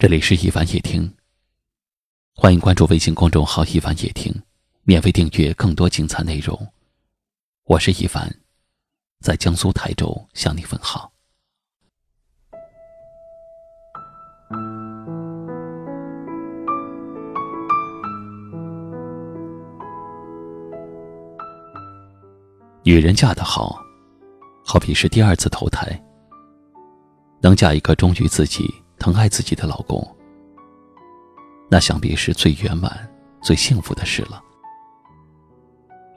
这里是一凡夜听，欢迎关注微信公众号“一凡夜听”，免费订阅更多精彩内容。我是一凡，在江苏台州向你问好。女人嫁得好，好比是第二次投胎，能嫁一个忠于自己。疼爱自己的老公，那想必是最圆满、最幸福的事了。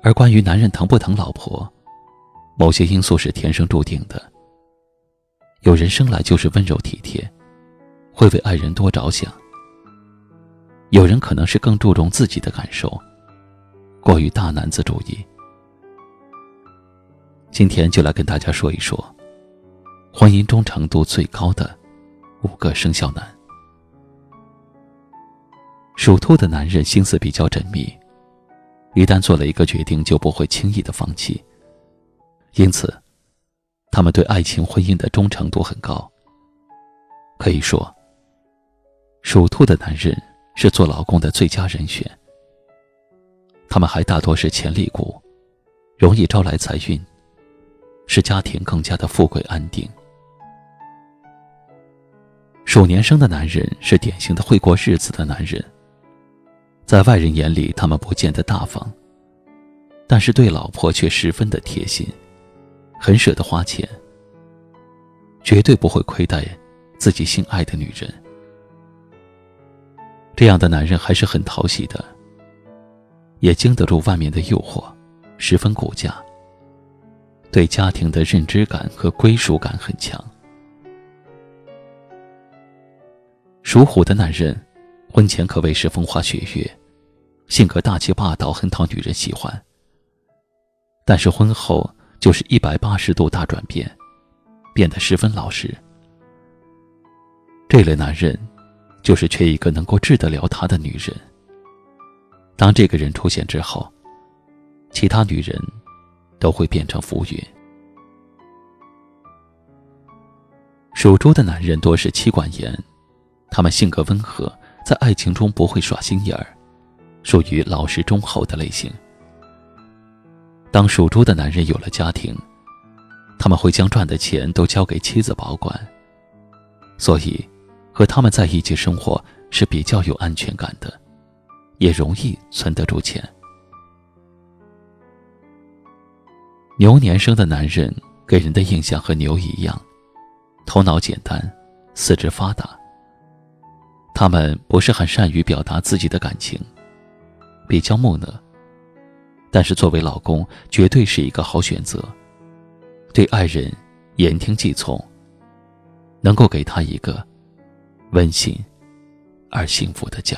而关于男人疼不疼老婆，某些因素是天生注定的。有人生来就是温柔体贴，会为爱人多着想；有人可能是更注重自己的感受，过于大男子主义。今天就来跟大家说一说，婚姻忠诚度最高的。五个生肖男，属兔的男人心思比较缜密，一旦做了一个决定，就不会轻易的放弃。因此，他们对爱情婚姻的忠诚度很高。可以说，属兔的男人是做老公的最佳人选。他们还大多是潜力股，容易招来财运，使家庭更加的富贵安定。鼠年生的男人是典型的会过日子的男人，在外人眼里，他们不见得大方，但是对老婆却十分的贴心，很舍得花钱，绝对不会亏待自己心爱的女人。这样的男人还是很讨喜的，也经得住外面的诱惑，十分顾家，对家庭的认知感和归属感很强。属虎的男人，婚前可谓是风花雪月，性格大气霸道，很讨女人喜欢。但是婚后就是一百八十度大转变，变得十分老实。这类男人，就是缺一个能够治得了他的女人。当这个人出现之后，其他女人都会变成浮云。属猪的男人多是妻管严。他们性格温和，在爱情中不会耍心眼儿，属于老实忠厚的类型。当属猪的男人有了家庭，他们会将赚的钱都交给妻子保管，所以和他们在一起生活是比较有安全感的，也容易存得住钱。牛年生的男人给人的印象和牛一样，头脑简单，四肢发达。他们不是很善于表达自己的感情，比较木讷。但是作为老公，绝对是一个好选择。对爱人言听计从，能够给他一个温馨而幸福的家。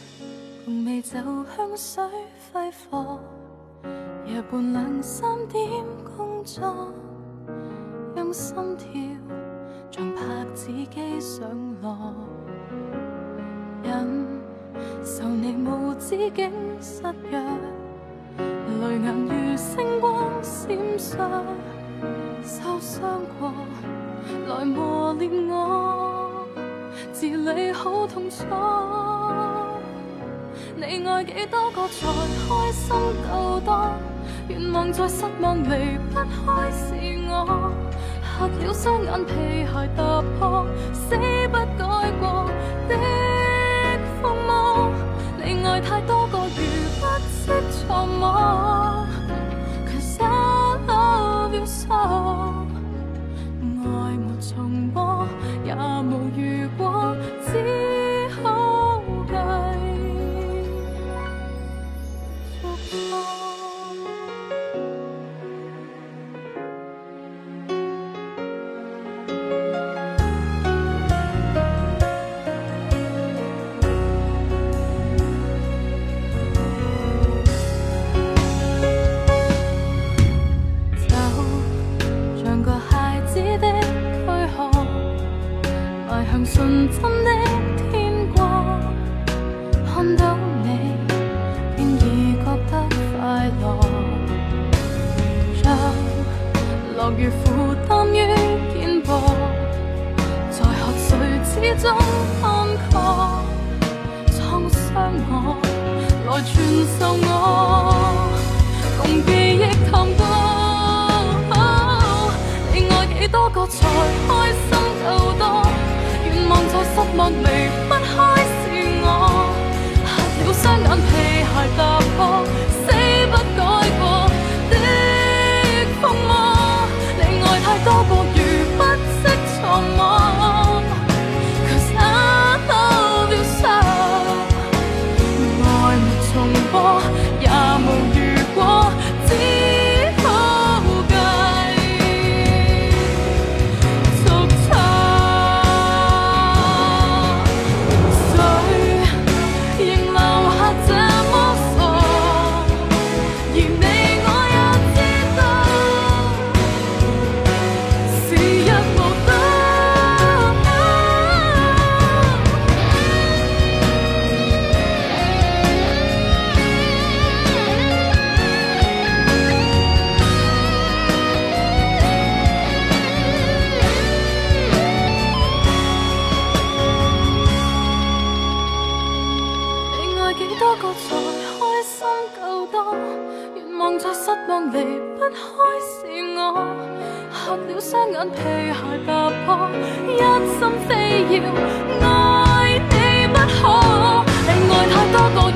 就香水挥霍，夜半两三点工作，让心跳像拍子机上落，忍受你无止境失约，泪眼如星光闪烁，受伤过来磨练我，治理好痛楚。你爱几多个才开心够多？愿望再失望离不开是我，吓了双眼皮鞋踏破，死不改过的疯魔。你爱太多个如不识错摸，Cause I love you so，看到你，便已觉得快乐。让乐与负担于肩膊，在喝醉之中坎坷，创伤我，来传授我，共记忆探讨。你爱几多个才开心够多？愿望在失望离不开心。几多个才开心够多愿望再失望离不开是我。合了双眼皮鞋踏破一心非要爱你不可。另外太多个